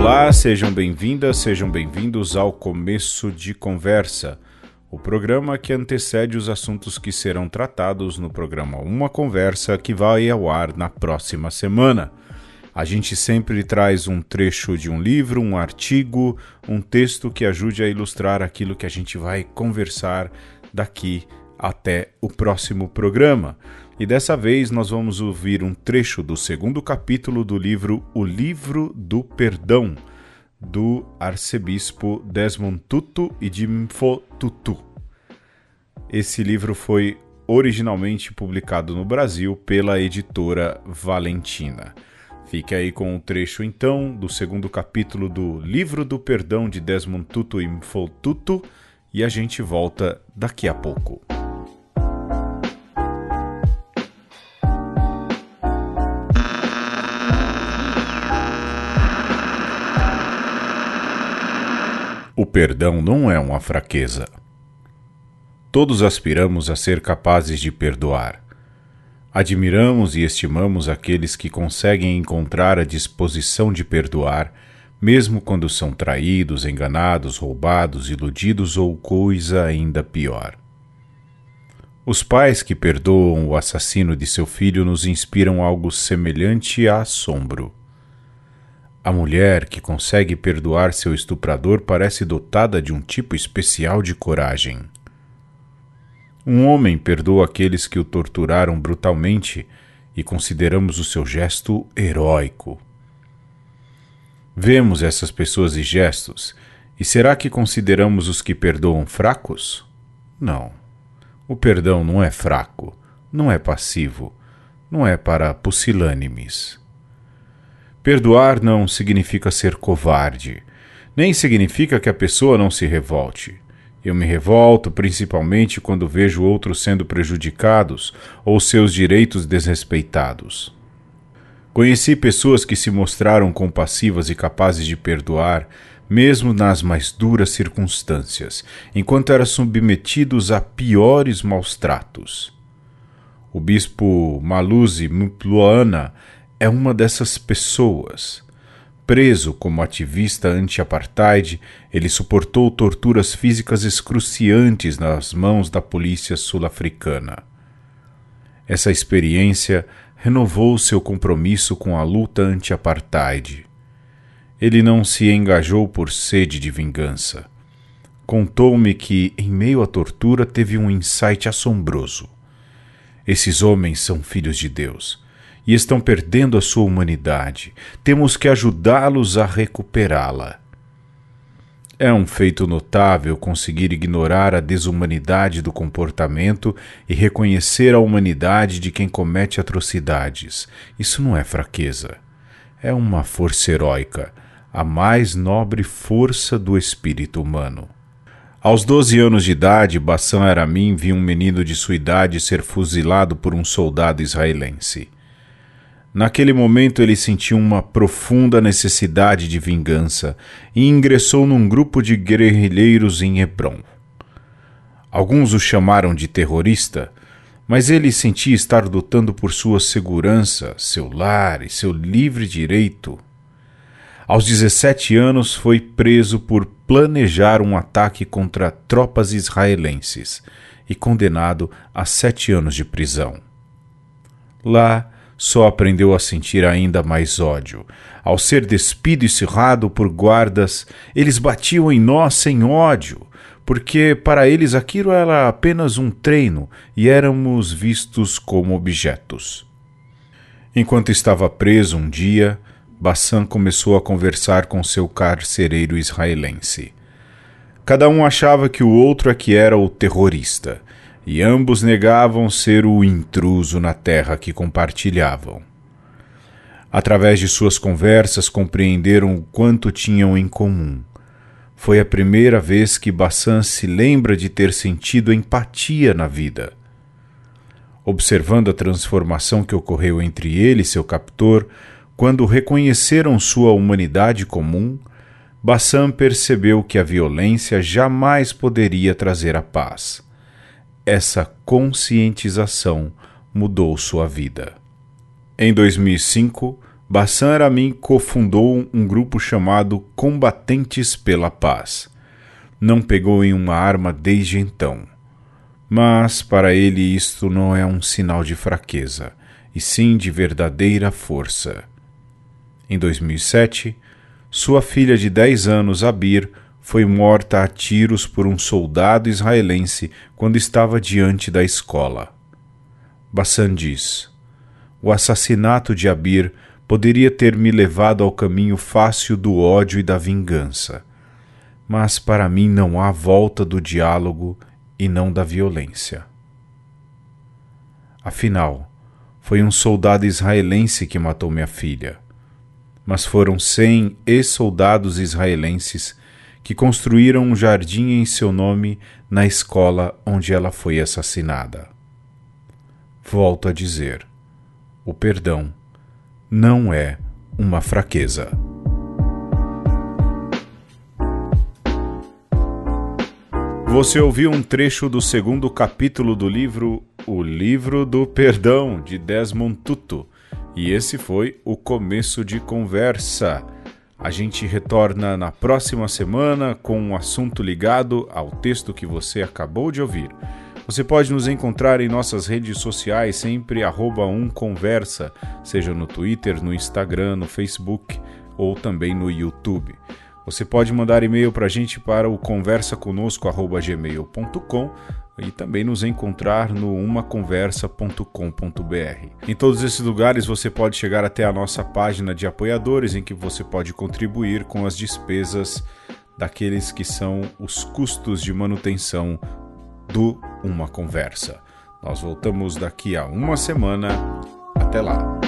Olá, sejam bem-vindas, sejam bem-vindos ao Começo de Conversa, o programa que antecede os assuntos que serão tratados no programa Uma Conversa que vai ao ar na próxima semana. A gente sempre traz um trecho de um livro, um artigo, um texto que ajude a ilustrar aquilo que a gente vai conversar daqui até o próximo programa. E dessa vez nós vamos ouvir um trecho do segundo capítulo do livro O Livro do Perdão, do arcebispo Desmond Tutu e de Mfo Tutu. Esse livro foi originalmente publicado no Brasil pela editora Valentina. Fique aí com o trecho então do segundo capítulo do Livro do Perdão de Desmond Tutu e Mfo Tutu e a gente volta daqui a pouco. O perdão não é uma fraqueza. Todos aspiramos a ser capazes de perdoar. Admiramos e estimamos aqueles que conseguem encontrar a disposição de perdoar, mesmo quando são traídos, enganados, roubados, iludidos ou coisa ainda pior. Os pais que perdoam o assassino de seu filho nos inspiram algo semelhante a assombro. A mulher que consegue perdoar seu estuprador parece dotada de um tipo especial de coragem. Um homem perdoa aqueles que o torturaram brutalmente e consideramos o seu gesto heróico. Vemos essas pessoas e gestos, e será que consideramos os que perdoam fracos? Não. O perdão não é fraco, não é passivo, não é para pusilânimes. Perdoar não significa ser covarde, nem significa que a pessoa não se revolte. Eu me revolto principalmente quando vejo outros sendo prejudicados ou seus direitos desrespeitados. Conheci pessoas que se mostraram compassivas e capazes de perdoar, mesmo nas mais duras circunstâncias, enquanto eram submetidos a piores maus tratos. O bispo Maluzi Mpluana é uma dessas pessoas. Preso como ativista anti-apartheid, ele suportou torturas físicas excruciantes nas mãos da polícia sul-africana. Essa experiência renovou seu compromisso com a luta anti-apartheid. Ele não se engajou por sede de vingança. Contou-me que, em meio à tortura, teve um insight assombroso. Esses homens são filhos de Deus e estão perdendo a sua humanidade. Temos que ajudá-los a recuperá-la. É um feito notável conseguir ignorar a desumanidade do comportamento e reconhecer a humanidade de quem comete atrocidades. Isso não é fraqueza. É uma força heróica, a mais nobre força do espírito humano. Aos 12 anos de idade, Bassan Aramin viu um menino de sua idade ser fuzilado por um soldado israelense. Naquele momento ele sentiu uma profunda necessidade de vingança e ingressou num grupo de guerrilheiros em Hebron. Alguns o chamaram de terrorista, mas ele sentia estar lutando por sua segurança, seu lar e seu livre direito. Aos 17 anos foi preso por planejar um ataque contra tropas israelenses e condenado a sete anos de prisão. Lá, só aprendeu a sentir ainda mais ódio. Ao ser despido e cerrado por guardas, eles batiam em nós sem ódio, porque para eles aquilo era apenas um treino e éramos vistos como objetos. Enquanto estava preso um dia, Bassan começou a conversar com seu carcereiro israelense. Cada um achava que o outro é que era o terrorista e ambos negavam ser o intruso na terra que compartilhavam. Através de suas conversas compreenderam o quanto tinham em comum. Foi a primeira vez que Bassan se lembra de ter sentido empatia na vida. Observando a transformação que ocorreu entre ele e seu captor, quando reconheceram sua humanidade comum, Bassan percebeu que a violência jamais poderia trazer a paz essa conscientização mudou sua vida. Em 2005, Bassan Aramin cofundou um grupo chamado Combatentes pela Paz. Não pegou em uma arma desde então. Mas para ele isto não é um sinal de fraqueza, e sim de verdadeira força. Em 2007, sua filha de 10 anos, Abir, foi morta a tiros por um soldado israelense quando estava diante da escola. Bassan diz: O assassinato de Abir poderia ter me levado ao caminho fácil do ódio e da vingança. Mas para mim não há volta do diálogo e não da violência. Afinal, foi um soldado israelense que matou minha filha. Mas foram cem ex-soldados israelenses que construíram um jardim em seu nome na escola onde ela foi assassinada. Volto a dizer: o perdão não é uma fraqueza. Você ouviu um trecho do segundo capítulo do livro O Livro do Perdão, de Desmond Tutu, e esse foi o começo de conversa. A gente retorna na próxima semana com um assunto ligado ao texto que você acabou de ouvir. Você pode nos encontrar em nossas redes sociais, sempre arroba umconversa, seja no Twitter, no Instagram, no Facebook ou também no YouTube. Você pode mandar e-mail para a gente para o conversaconosco.gmail.com e também nos encontrar no umaconversa.com.br. Em todos esses lugares você pode chegar até a nossa página de apoiadores em que você pode contribuir com as despesas daqueles que são os custos de manutenção do Uma Conversa. Nós voltamos daqui a uma semana. Até lá!